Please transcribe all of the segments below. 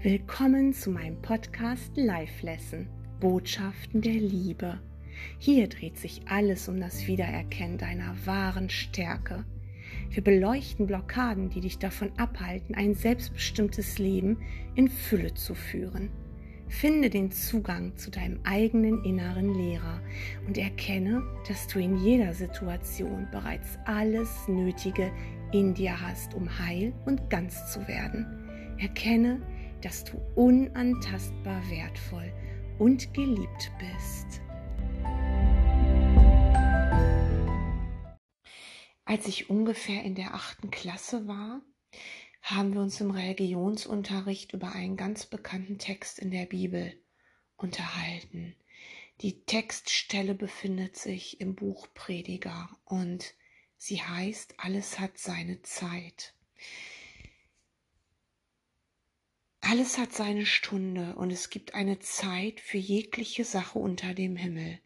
Willkommen zu meinem Podcast Life Lesson Botschaften der Liebe. Hier dreht sich alles um das Wiedererkennen deiner wahren Stärke. Wir beleuchten Blockaden, die dich davon abhalten, ein selbstbestimmtes Leben in Fülle zu führen. Finde den Zugang zu deinem eigenen inneren Lehrer und erkenne, dass du in jeder Situation bereits alles Nötige in dir hast, um heil und ganz zu werden. Erkenne, dass du unantastbar wertvoll und geliebt bist. Als ich ungefähr in der achten Klasse war, haben wir uns im Religionsunterricht über einen ganz bekannten Text in der Bibel unterhalten. Die Textstelle befindet sich im Buch Prediger und sie heißt Alles hat seine Zeit. Alles hat seine Stunde und es gibt eine Zeit für jegliche Sache unter dem Himmel.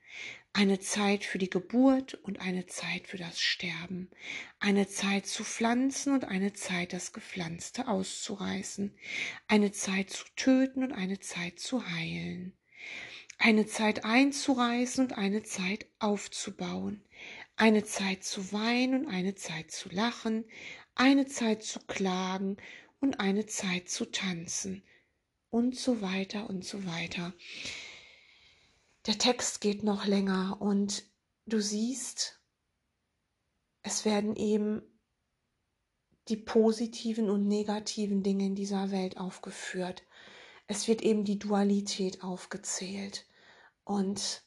Eine Zeit für die Geburt und eine Zeit für das Sterben. Eine Zeit zu pflanzen und eine Zeit das Gepflanzte auszureißen. Eine Zeit zu töten und eine Zeit zu heilen. Eine Zeit einzureißen und eine Zeit aufzubauen. Eine Zeit zu weinen und eine Zeit zu lachen. Eine Zeit zu klagen und eine Zeit zu tanzen und so weiter und so weiter. Der Text geht noch länger und du siehst, es werden eben die positiven und negativen Dinge in dieser Welt aufgeführt. Es wird eben die Dualität aufgezählt. Und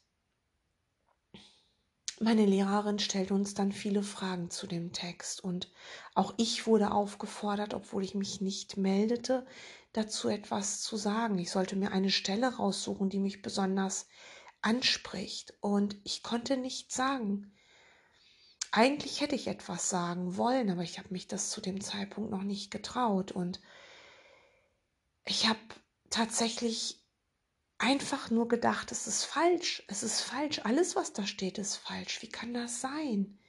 meine Lehrerin stellt uns dann viele Fragen zu dem Text und auch ich wurde aufgefordert, obwohl ich mich nicht meldete, dazu etwas zu sagen. Ich sollte mir eine Stelle raussuchen, die mich besonders anspricht und ich konnte nichts sagen. Eigentlich hätte ich etwas sagen wollen, aber ich habe mich das zu dem Zeitpunkt noch nicht getraut und ich habe tatsächlich einfach nur gedacht, es ist falsch, es ist falsch, alles, was da steht, ist falsch. Wie kann das sein?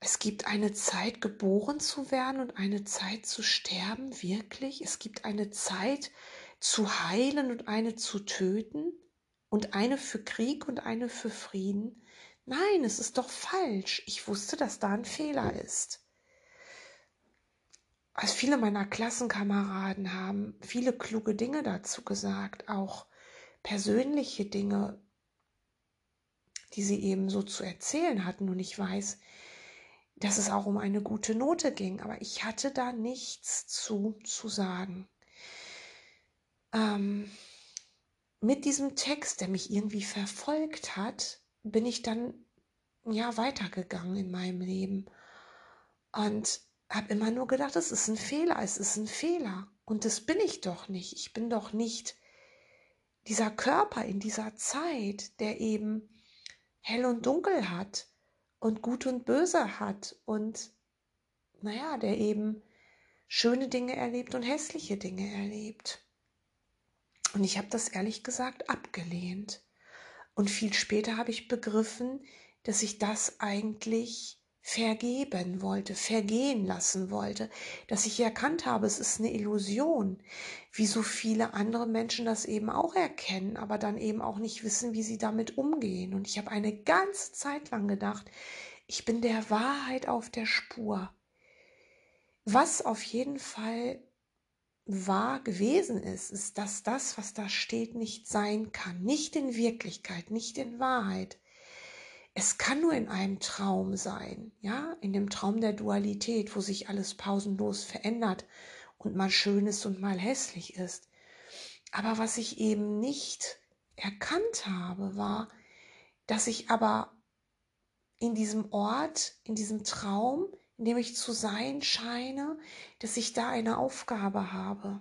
Es gibt eine Zeit, geboren zu werden und eine Zeit zu sterben, wirklich. Es gibt eine Zeit zu heilen und eine zu töten und eine für Krieg und eine für Frieden. Nein, es ist doch falsch. Ich wusste, dass da ein Fehler ist also viele meiner Klassenkameraden haben viele kluge Dinge dazu gesagt, auch persönliche Dinge, die sie eben so zu erzählen hatten. Und ich weiß, dass es auch um eine gute Note ging, aber ich hatte da nichts zu, zu sagen. Ähm, mit diesem Text, der mich irgendwie verfolgt hat, bin ich dann ja weitergegangen in meinem Leben. Und habe immer nur gedacht, es ist ein Fehler, es ist ein Fehler. Und das bin ich doch nicht. Ich bin doch nicht dieser Körper in dieser Zeit, der eben hell und dunkel hat und gut und böse hat und naja, der eben schöne Dinge erlebt und hässliche Dinge erlebt. Und ich habe das ehrlich gesagt abgelehnt. Und viel später habe ich begriffen, dass ich das eigentlich vergeben wollte, vergehen lassen wollte, dass ich erkannt habe, es ist eine Illusion, wie so viele andere Menschen das eben auch erkennen, aber dann eben auch nicht wissen, wie sie damit umgehen. Und ich habe eine ganze Zeit lang gedacht, ich bin der Wahrheit auf der Spur. Was auf jeden Fall wahr gewesen ist, ist, dass das, was da steht, nicht sein kann. Nicht in Wirklichkeit, nicht in Wahrheit es kann nur in einem Traum sein, ja, in dem Traum der Dualität, wo sich alles pausenlos verändert und mal schön ist und mal hässlich ist. Aber was ich eben nicht erkannt habe, war, dass ich aber in diesem Ort, in diesem Traum, in dem ich zu sein scheine, dass ich da eine Aufgabe habe.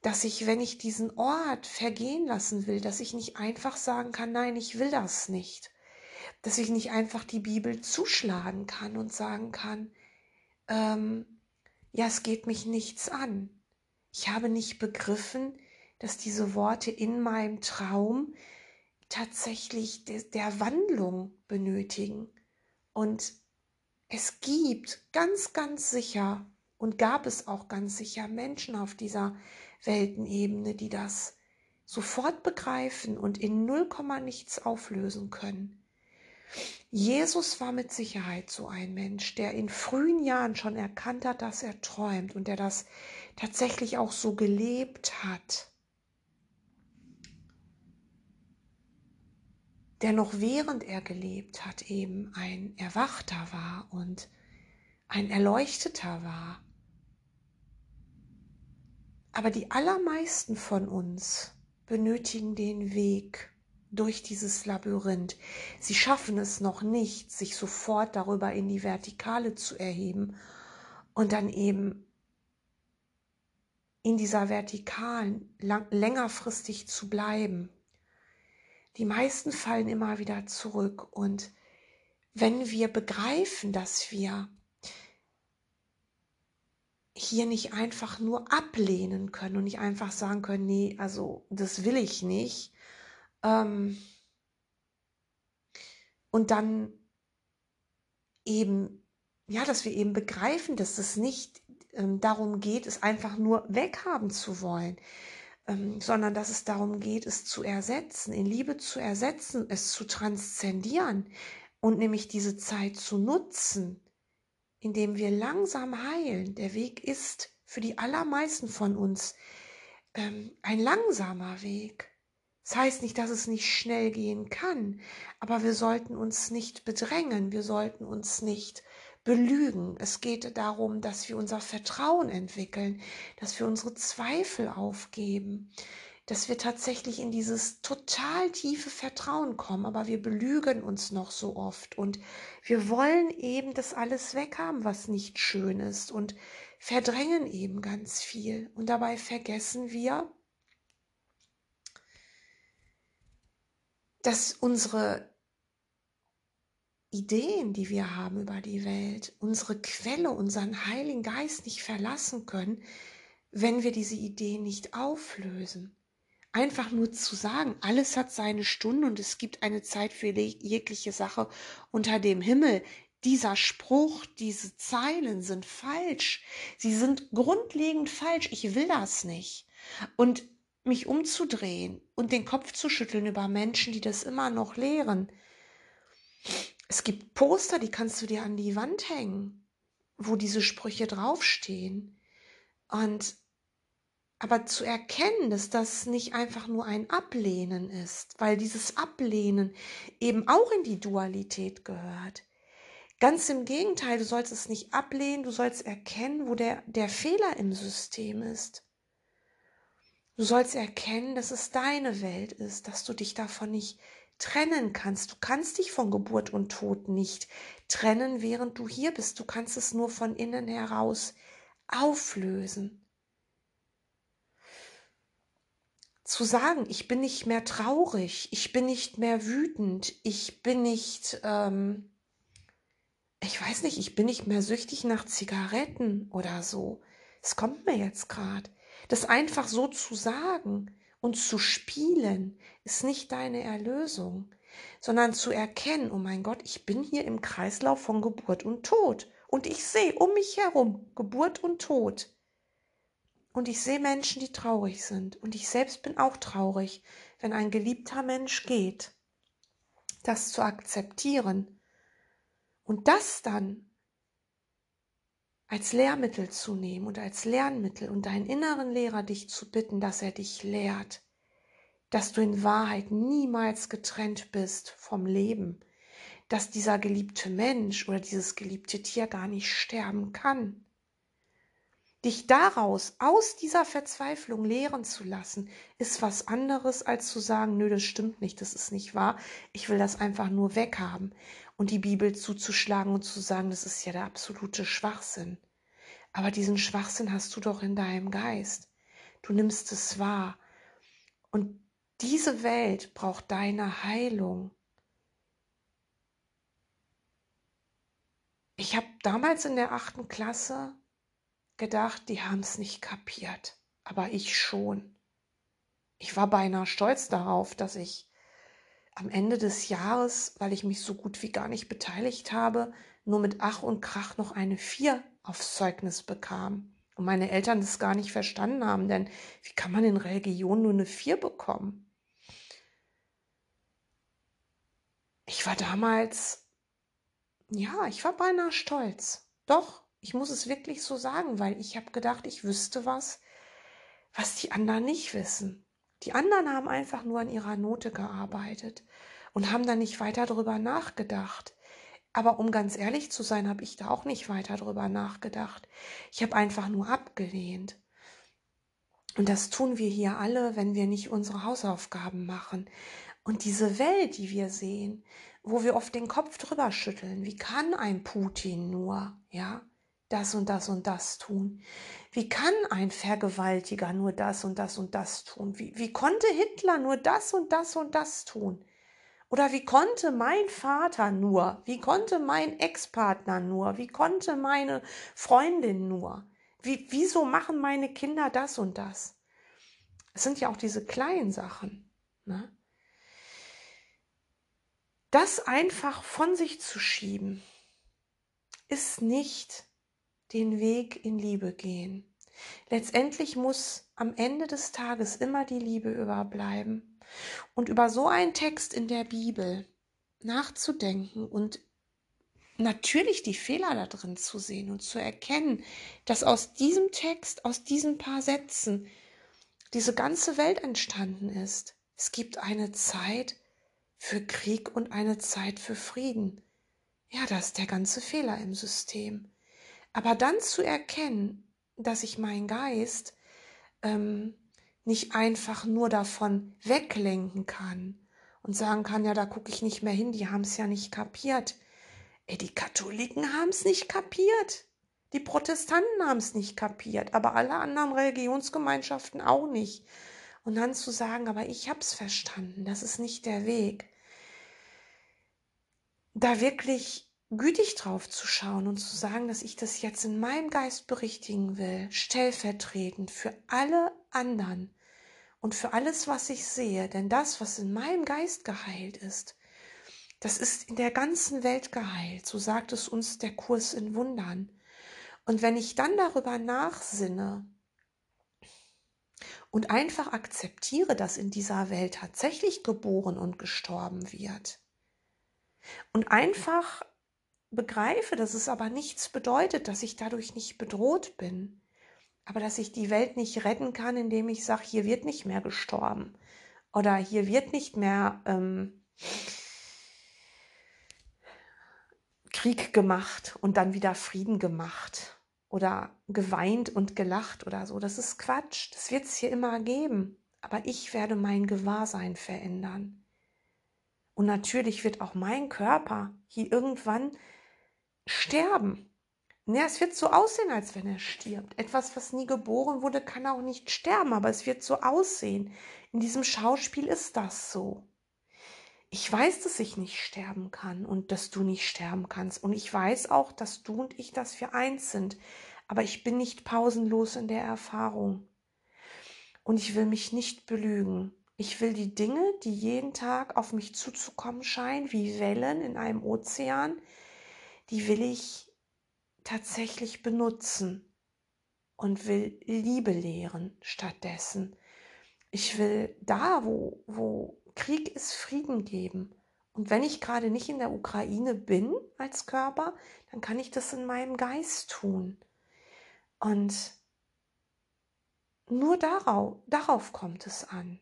Dass ich, wenn ich diesen Ort vergehen lassen will, dass ich nicht einfach sagen kann, nein, ich will das nicht, dass ich nicht einfach die Bibel zuschlagen kann und sagen kann, ähm, ja, es geht mich nichts an. Ich habe nicht begriffen, dass diese Worte in meinem Traum tatsächlich de der Wandlung benötigen. Und es gibt ganz, ganz sicher Und gab es auch ganz sicher Menschen auf dieser Weltenebene, die das sofort begreifen und in null Komma nichts auflösen können. Jesus war mit Sicherheit so ein Mensch, der in frühen Jahren schon erkannt hat, dass er träumt und der das tatsächlich auch so gelebt hat. Der noch während er gelebt hat eben ein Erwachter war und ein Erleuchteter war. Aber die allermeisten von uns benötigen den Weg durch dieses Labyrinth. Sie schaffen es noch nicht, sich sofort darüber in die Vertikale zu erheben und dann eben in dieser Vertikalen lang, längerfristig zu bleiben. Die meisten fallen immer wieder zurück und wenn wir begreifen, dass wir hier nicht einfach nur ablehnen können und nicht einfach sagen können, nee, also das will ich nicht. Ähm und dann eben, ja, dass wir eben begreifen, dass es nicht ähm, darum geht, es einfach nur weghaben zu wollen, ähm, sondern dass es darum geht, es zu ersetzen, in Liebe zu ersetzen, es zu transzendieren und nämlich diese Zeit zu nutzen indem wir langsam heilen. Der Weg ist für die allermeisten von uns ähm, ein langsamer Weg. Das heißt nicht, dass es nicht schnell gehen kann, aber wir sollten uns nicht bedrängen, wir sollten uns nicht belügen. Es geht darum, dass wir unser Vertrauen entwickeln, dass wir unsere Zweifel aufgeben, dass wir tatsächlich in dieses total tiefe Vertrauen kommen, aber wir belügen uns noch so oft und wir wollen eben das alles weghaben, was nicht schön ist und verdrängen eben ganz viel und dabei vergessen wir, dass unsere Ideen, die wir haben über die Welt, unsere Quelle, unseren Heiligen Geist nicht verlassen können, wenn wir diese Ideen nicht auflösen einfach nur zu sagen, alles hat seine Stunde und es gibt eine Zeit für jegliche Sache unter dem Himmel. Dieser Spruch, diese Zeilen sind falsch. Sie sind grundlegend falsch. Ich will das nicht. Und mich umzudrehen und den Kopf zu schütteln über Menschen, die das immer noch lehren. Es gibt Poster, die kannst du dir an die Wand hängen, wo diese Sprüche draufstehen. Und aber zu erkennen, dass das nicht einfach nur ein Ablehnen ist, weil dieses Ablehnen eben auch in die Dualität gehört. Ganz im Gegenteil, du sollst es nicht ablehnen, du sollst erkennen, wo der, der Fehler im System ist. Du sollst erkennen, dass es deine Welt ist, dass du dich davon nicht trennen kannst. Du kannst dich von Geburt und Tod nicht trennen, während du hier bist. Du kannst es nur von innen heraus auflösen. zu sagen, ich bin nicht mehr traurig, ich bin nicht mehr wütend, ich bin nicht, ähm, ich weiß nicht, ich bin nicht mehr süchtig nach Zigaretten oder so. Es kommt mir jetzt gerade. Das einfach so zu sagen und zu spielen, ist nicht deine Erlösung, sondern zu erkennen, oh mein Gott, ich bin hier im Kreislauf von Geburt und Tod. Und ich sehe um mich herum Geburt und Tod. Und ich sehe Menschen, die traurig sind. Und ich selbst bin auch traurig, wenn ein geliebter Mensch geht. Das zu akzeptieren und das dann als Lehrmittel zu nehmen und als Lernmittel und deinen inneren Lehrer dich zu bitten, dass er dich lehrt, dass du in Wahrheit niemals getrennt bist vom Leben, dass dieser geliebte Mensch oder dieses geliebte Tier gar nicht sterben kann. Dich daraus, aus dieser Verzweiflung lehren zu lassen, ist was anderes, als zu sagen, nö, das stimmt nicht, das ist nicht wahr, ich will das einfach nur weghaben und die Bibel zuzuschlagen und zu sagen, das ist ja der absolute Schwachsinn. Aber diesen Schwachsinn hast du doch in deinem Geist. Du nimmst es wahr. Und diese Welt braucht deine Heilung. Ich habe damals in der achten Klasse gedacht, die haben es nicht kapiert, aber ich schon. Ich war beinahe stolz darauf, dass ich am Ende des Jahres, weil ich mich so gut wie gar nicht beteiligt habe, nur mit Ach und Krach noch eine Vier aufs Zeugnis bekam. Und meine Eltern das gar nicht verstanden haben, denn wie kann man in Religion nur eine Vier bekommen? Ich war damals, ja, ich war beinahe stolz. Doch, ich muss es wirklich so sagen, weil ich habe gedacht, ich wüsste was, was die anderen nicht wissen. Die anderen haben einfach nur an ihrer Note gearbeitet und haben da nicht weiter drüber nachgedacht. Aber um ganz ehrlich zu sein, habe ich da auch nicht weiter drüber nachgedacht. Ich habe einfach nur abgelehnt. Und das tun wir hier alle, wenn wir nicht unsere Hausaufgaben machen. Und diese Welt, die wir sehen, wo wir oft den Kopf drüber schütteln, wie kann ein Putin nur, ja, das und das und das tun? Wie kann ein Vergewaltiger nur das und das und das tun? Wie, wie konnte Hitler nur das und das und das tun? Oder wie konnte mein Vater nur? Wie konnte mein Ex-Partner nur? Wie konnte meine Freundin nur? Wie, wieso machen meine Kinder das und das? Es sind ja auch diese kleinen Sachen. Ne? Das einfach von sich zu schieben, ist nicht den Weg in Liebe gehen. Letztendlich muss am Ende des Tages immer die Liebe überbleiben. Und über so einen Text in der Bibel nachzudenken und natürlich die Fehler da drin zu sehen und zu erkennen, dass aus diesem Text, aus diesen paar Sätzen, diese ganze Welt entstanden ist. Es gibt eine Zeit für Krieg und eine Zeit für Frieden. Ja, das ist der ganze Fehler im System. Aber dann zu erkennen, dass ich meinen Geist ähm, nicht einfach nur davon weglenken kann und sagen kann, ja, da gucke ich nicht mehr hin, die haben es ja nicht kapiert. Ey, die Katholiken haben es nicht kapiert. Die Protestanten haben es nicht kapiert, aber alle anderen Religionsgemeinschaften auch nicht. Und dann zu sagen, aber ich habe es verstanden, das ist nicht der Weg. Da wirklich gütig drauf zu schauen und zu sagen, dass ich das jetzt in meinem Geist berichtigen will, stellvertretend für alle anderen und für alles, was ich sehe, denn das, was in meinem Geist geheilt ist, das ist in der ganzen Welt geheilt, so sagt es uns der Kurs in Wundern. Und wenn ich dann darüber nachsinne und einfach akzeptiere, dass in dieser Welt tatsächlich geboren und gestorben wird, und einfach begreife, dass es aber nichts bedeutet, dass ich dadurch nicht bedroht bin, aber dass ich die Welt nicht retten kann, indem ich sage, hier wird nicht mehr gestorben oder hier wird nicht mehr ähm, Krieg gemacht und dann wieder Frieden gemacht oder geweint und gelacht oder so. Das ist Quatsch. Das wird es hier immer geben. Aber ich werde mein Gewahrsein verändern. Und natürlich wird auch mein Körper hier irgendwann sterben. Ja, es wird so aussehen, als wenn er stirbt. Etwas, was nie geboren wurde, kann auch nicht sterben, aber es wird so aussehen. In diesem Schauspiel ist das so. Ich weiß, dass ich nicht sterben kann und dass du nicht sterben kannst. Und ich weiß auch, dass du und ich, dass wir eins sind. Aber ich bin nicht pausenlos in der Erfahrung. Und ich will mich nicht belügen. Ich will die Dinge, die jeden Tag auf mich zuzukommen scheinen, wie Wellen in einem Ozean, die will ich tatsächlich benutzen und will Liebe lehren stattdessen. Ich will da, wo, wo Krieg ist, Frieden geben. Und wenn ich gerade nicht in der Ukraine bin als Körper, dann kann ich das in meinem Geist tun. Und nur darauf, darauf kommt es an.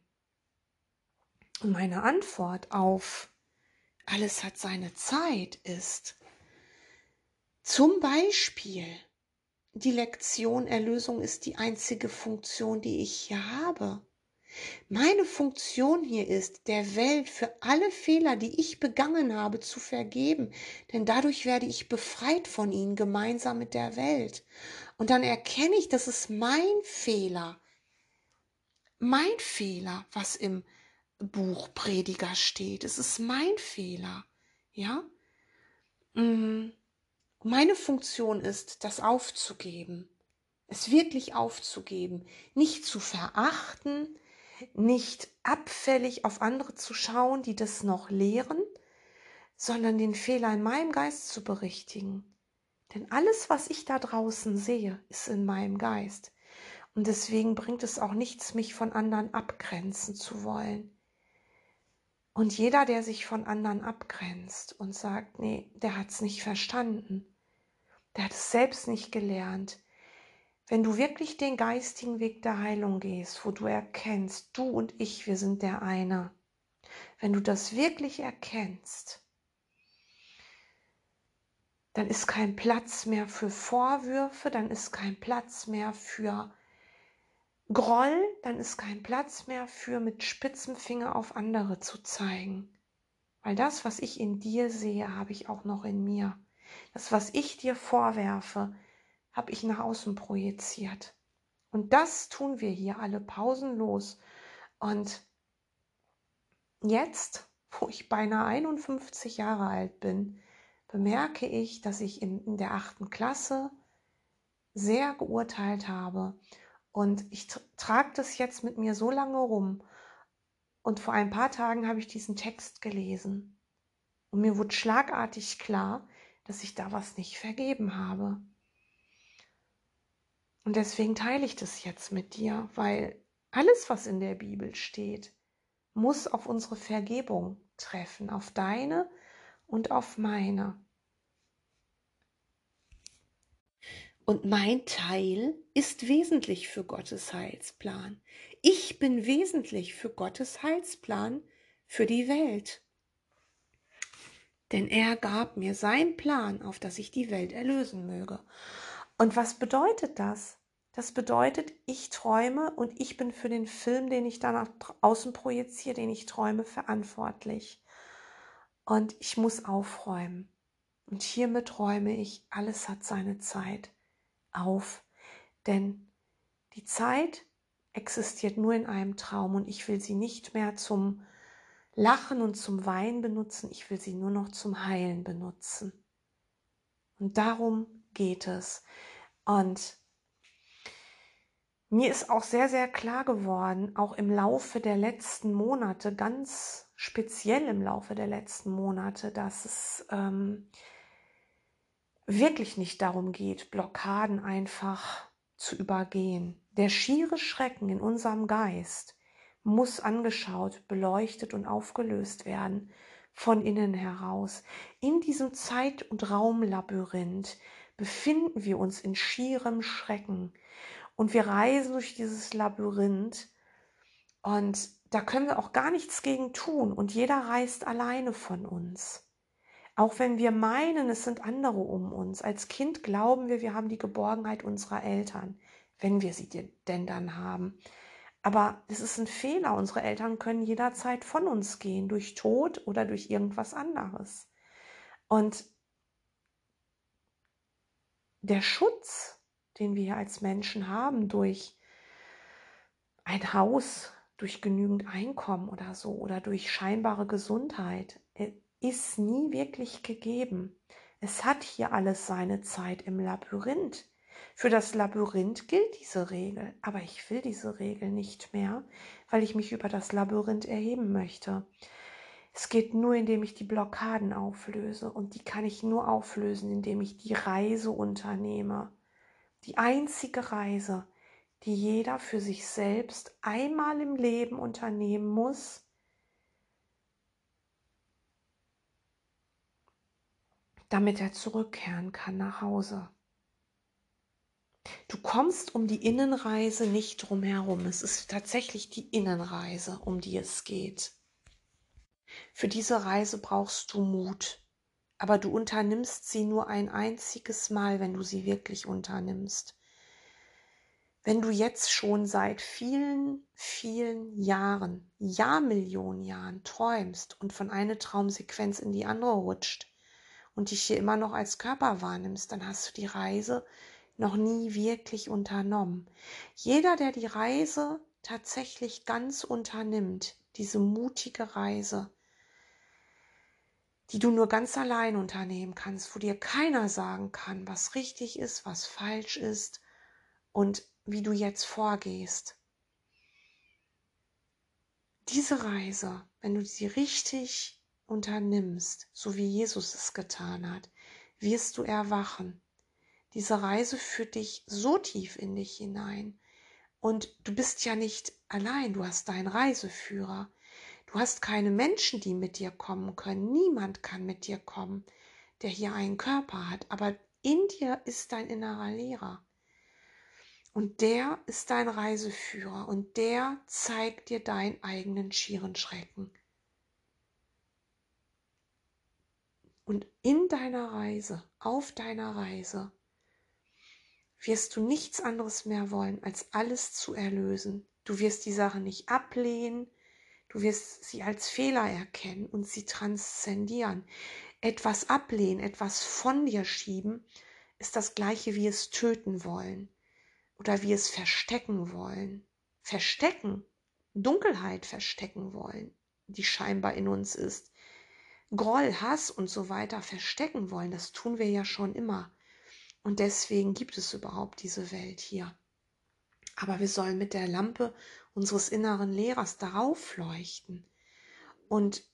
Und meine Antwort auf alles hat seine Zeit ist, zum Beispiel die Lektion Erlösung ist die einzige Funktion, die ich hier habe. Meine Funktion hier ist, der Welt für alle Fehler, die ich begangen habe, zu vergeben, denn dadurch werde ich befreit von ihnen gemeinsam mit der Welt. Und dann erkenne ich, dass es mein Fehler, mein Fehler, was im Buch Prediger steht. Es ist mein Fehler, ja. Mhm. Meine Funktion ist, das aufzugeben, es wirklich aufzugeben, nicht zu verachten, nicht abfällig auf andere zu schauen, die das noch lehren, sondern den Fehler in meinem Geist zu berichtigen. Denn alles, was ich da draußen sehe, ist in meinem Geist. Und deswegen bringt es auch nichts, mich von anderen abgrenzen zu wollen. Und jeder, der sich von anderen abgrenzt und sagt, nee, der hat es nicht verstanden, der hat es selbst nicht gelernt. Wenn du wirklich den geistigen Weg der Heilung gehst, wo du erkennst, du und ich, wir sind der eine, wenn du das wirklich erkennst, dann ist kein Platz mehr für Vorwürfe, dann ist kein Platz mehr für Groll, dann ist kein Platz mehr für mit spitzem Finger auf andere zu zeigen. Weil das, was ich in dir sehe, habe ich auch noch in mir. Das, was ich dir vorwerfe, habe ich nach außen projiziert. Und das tun wir hier alle pausenlos. Und jetzt, wo ich beinahe 51 Jahre alt bin, bemerke ich, dass ich in, in der achten Klasse sehr geurteilt habe. Und ich trage das jetzt mit mir so lange rum. Und vor ein paar Tagen habe ich diesen Text gelesen. Und mir wurde schlagartig klar, dass ich da was nicht vergeben habe. Und deswegen teile ich das jetzt mit dir, weil alles, was in der Bibel steht, muss auf unsere Vergebung treffen, auf deine und auf meine. Und mein Teil ist wesentlich für Gottes Heilsplan. Ich bin wesentlich für Gottes Heilsplan für die Welt. Denn er gab mir seinen Plan, auf dass ich die Welt erlösen möge. Und was bedeutet das? Das bedeutet, ich träume und ich bin für den Film, den ich dann nach außen projiziere, den ich träume, verantwortlich. Und ich muss aufräumen. Und hiermit räume ich, alles hat seine Zeit auf. Denn die Zeit existiert nur in einem Traum und ich will sie nicht mehr zum Lachen und zum Weinen benutzen, ich will sie nur noch zum Heilen benutzen. Und darum geht es. Und mir ist auch sehr, sehr klar geworden, auch im Laufe der letzten Monate, ganz speziell im Laufe der letzten Monate, dass es ähm, wirklich nicht darum geht, Blockaden einfach zu übergehen. Der schiere Schrecken in unserem Geist muss angeschaut, beleuchtet und aufgelöst werden von innen heraus. In diesem Zeit- und Raumlabyrinth befinden wir uns in schierem Schrecken und wir reisen durch dieses Labyrinth und da können wir auch gar nichts gegen tun und jeder reist alleine von uns. Auch wenn wir meinen, es sind andere um uns. Als Kind glauben wir, wir haben die Geborgenheit unserer Eltern, wenn wir sie denn dann haben. Aber es ist ein Fehler. Unsere Eltern können jederzeit von uns gehen, durch Tod oder durch irgendwas anderes. Und der Schutz, den wir als Menschen haben, durch ein Haus, durch genügend Einkommen oder so, oder durch scheinbare Gesundheit, äh, ist nie wirklich gegeben. Es hat hier alles seine Zeit im Labyrinth. Für das Labyrinth gilt diese Regel, aber ich will diese Regel nicht mehr, weil ich mich über das Labyrinth erheben möchte. Es geht nur, indem ich die Blockaden auflöse und die kann ich nur auflösen, indem ich die Reise unternehme. Die einzige Reise, die jeder für sich selbst einmal im Leben unternehmen muss, damit er zurückkehren kann nach Hause. Du kommst um die Innenreise nicht drum herum. Es ist tatsächlich die Innenreise, um die es geht. Für diese Reise brauchst du Mut, aber du unternimmst sie nur ein einziges Mal, wenn du sie wirklich unternimmst. Wenn du jetzt schon seit vielen, vielen Jahren, Jahrmillionen Jahren träumst und von einer Traumsequenz in die andere rutscht, und dich hier immer noch als Körper wahrnimmst, dann hast du die Reise noch nie wirklich unternommen. Jeder, der die Reise tatsächlich ganz unternimmt, diese mutige Reise, die du nur ganz allein unternehmen kannst, wo dir keiner sagen kann, was richtig ist, was falsch ist und wie du jetzt vorgehst. Diese Reise, wenn du sie richtig unternimmst, so wie Jesus es getan hat, wirst du erwachen. Diese Reise führt dich so tief in dich hinein. Und du bist ja nicht allein, du hast deinen Reiseführer. Du hast keine Menschen, die mit dir kommen können. Niemand kann mit dir kommen, der hier einen Körper hat. Aber in dir ist dein innerer Lehrer. Und der ist dein Reiseführer und der zeigt dir deinen eigenen schieren Schrecken. Und in deiner Reise, auf deiner Reise, wirst du nichts anderes mehr wollen, als alles zu erlösen. Du wirst die Sache nicht ablehnen, du wirst sie als Fehler erkennen und sie transzendieren. Etwas ablehnen, etwas von dir schieben, ist das gleiche wie es töten wollen oder wie es verstecken wollen. Verstecken, Dunkelheit verstecken wollen, die scheinbar in uns ist. Groll, Hass und so weiter verstecken wollen, das tun wir ja schon immer. Und deswegen gibt es überhaupt diese Welt hier. Aber wir sollen mit der Lampe unseres inneren Lehrers darauf leuchten. Und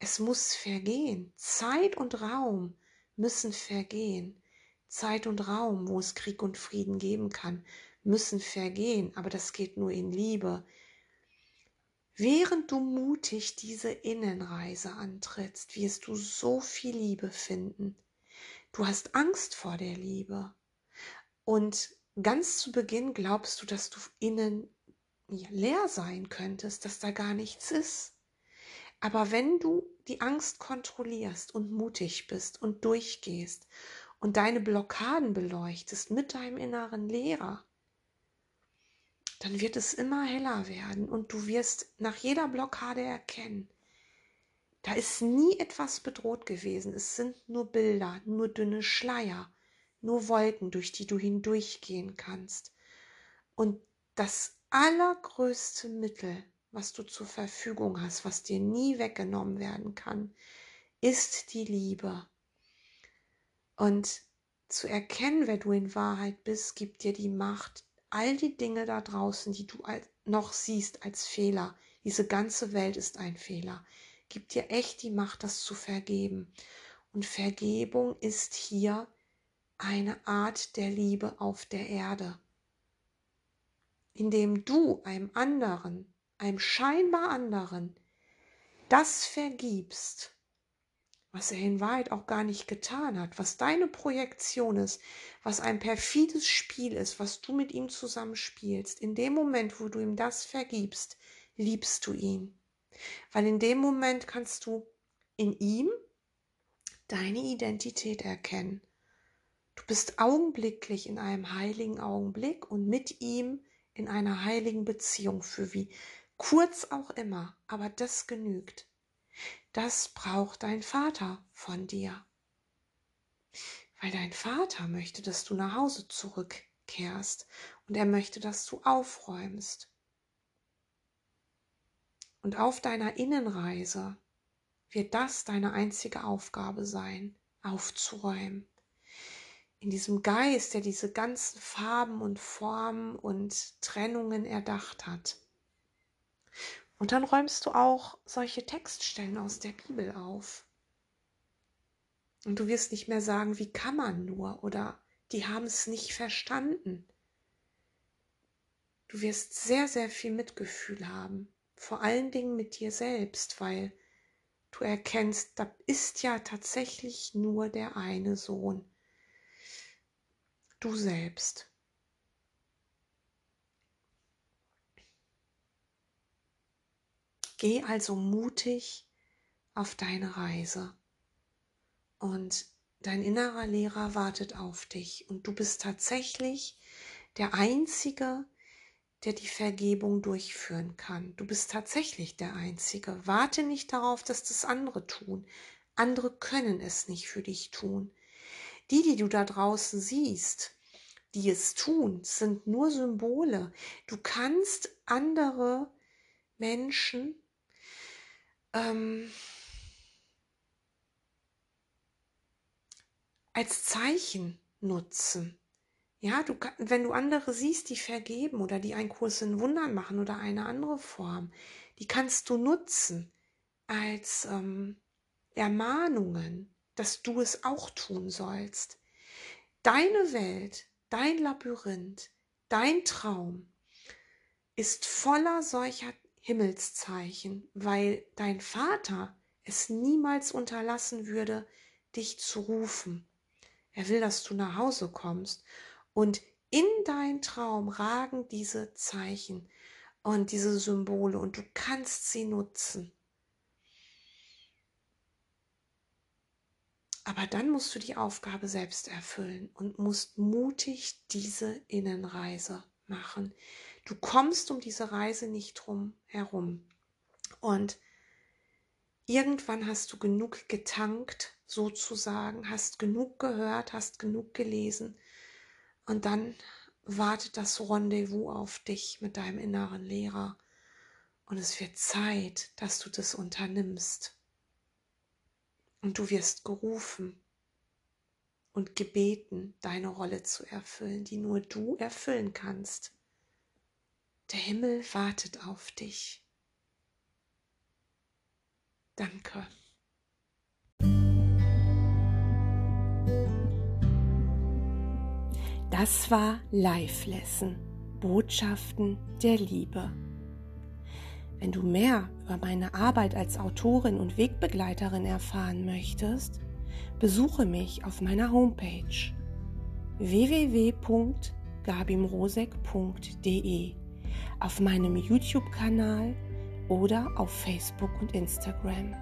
es muss vergehen. Zeit und Raum müssen vergehen. Zeit und Raum, wo es Krieg und Frieden geben kann, müssen vergehen. Aber das geht nur in Liebe. Während du mutig diese Innenreise antrittst, wirst du so viel Liebe finden. Du hast Angst vor der Liebe. Und ganz zu Beginn glaubst du, dass du innen leer sein könntest, dass da gar nichts ist. Aber wenn du die Angst kontrollierst und mutig bist und durchgehst und deine Blockaden beleuchtest mit deinem inneren Lehrer, dann wird es immer heller werden und du wirst nach jeder Blockade erkennen, da ist nie etwas bedroht gewesen. Es sind nur Bilder, nur dünne Schleier, nur Wolken, durch die du hindurchgehen kannst. Und das allergrößte Mittel, was du zur Verfügung hast, was dir nie weggenommen werden kann, ist die Liebe. Und zu erkennen, wer du in Wahrheit bist, gibt dir die Macht, all die Dinge da draußen, die du noch siehst als Fehler. Diese ganze Welt ist ein Fehler. Gibt dir echt die Macht, das zu vergeben. Und Vergebung ist hier eine Art der Liebe auf der Erde. Indem du einem anderen, einem scheinbar anderen, das vergibst, was er in Wahrheit auch gar nicht getan hat, was deine Projektion ist, was ein perfides Spiel ist, was du mit ihm zusammenspielst, in dem Moment, wo du ihm das vergibst, liebst du ihn. Weil in dem Moment kannst du in ihm deine Identität erkennen. Du bist augenblicklich in einem heiligen Augenblick und mit ihm in einer heiligen Beziehung für wie kurz auch immer, aber das genügt. Das braucht dein Vater von dir. Weil dein Vater möchte, dass du nach Hause zurückkehrst und er möchte, dass du aufräumst. Und auf deiner Innenreise wird das deine einzige Aufgabe sein, aufzuräumen. In diesem Geist, der diese ganzen Farben und Formen und Trennungen erdacht hat. Und dann räumst du auch solche Textstellen aus der Bibel auf. Und du wirst nicht mehr sagen, wie kann man nur oder die haben es nicht verstanden. Du wirst sehr, sehr viel Mitgefühl haben vor allen Dingen mit dir selbst, weil du erkennst, da ist ja tatsächlich nur der eine Sohn. Du selbst. Geh also mutig auf deine Reise und dein innerer Lehrer wartet auf dich und du bist tatsächlich der Einzige, der die Vergebung durchführen kann. Du bist tatsächlich der Einzige. Warte nicht darauf, dass das andere tun. Andere können es nicht für dich tun. Die, die du da draußen siehst, die es tun, sind nur Symbole. Du kannst andere Menschen ähm, als Zeichen nutzen. Ja, du, wenn du andere siehst, die vergeben oder die einen Kurs in Wundern machen oder eine andere Form, die kannst du nutzen als, ähm, Ermahnungen, dass du es auch tun sollst. Deine Welt, dein Labyrinth, dein Traum ist voller solcher Himmelszeichen, weil dein Vater es niemals unterlassen würde, dich zu rufen. Er will, dass du nach Hause kommst. Und in dein Traum ragen diese Zeichen und diese Symbole und du kannst sie nutzen. Aber dann musst du die Aufgabe selbst erfüllen und musst mutig diese Innenreise machen. Du kommst um diese Reise nicht drum herum. Und irgendwann hast du genug getankt, sozusagen, hast genug gehört, hast genug gelesen. Und dann wartet das Rendezvous auf dich mit deinem inneren Lehrer. Und es wird Zeit, dass du das unternimmst. Und du wirst gerufen und gebeten, deine Rolle zu erfüllen, die nur du erfüllen kannst. Der Himmel wartet auf dich. Danke. Das war Live Lesson, Botschaften der Liebe. Wenn du mehr über meine Arbeit als Autorin und Wegbegleiterin erfahren möchtest, besuche mich auf meiner Homepage www.gabimrosek.de, auf meinem YouTube-Kanal oder auf Facebook und Instagram.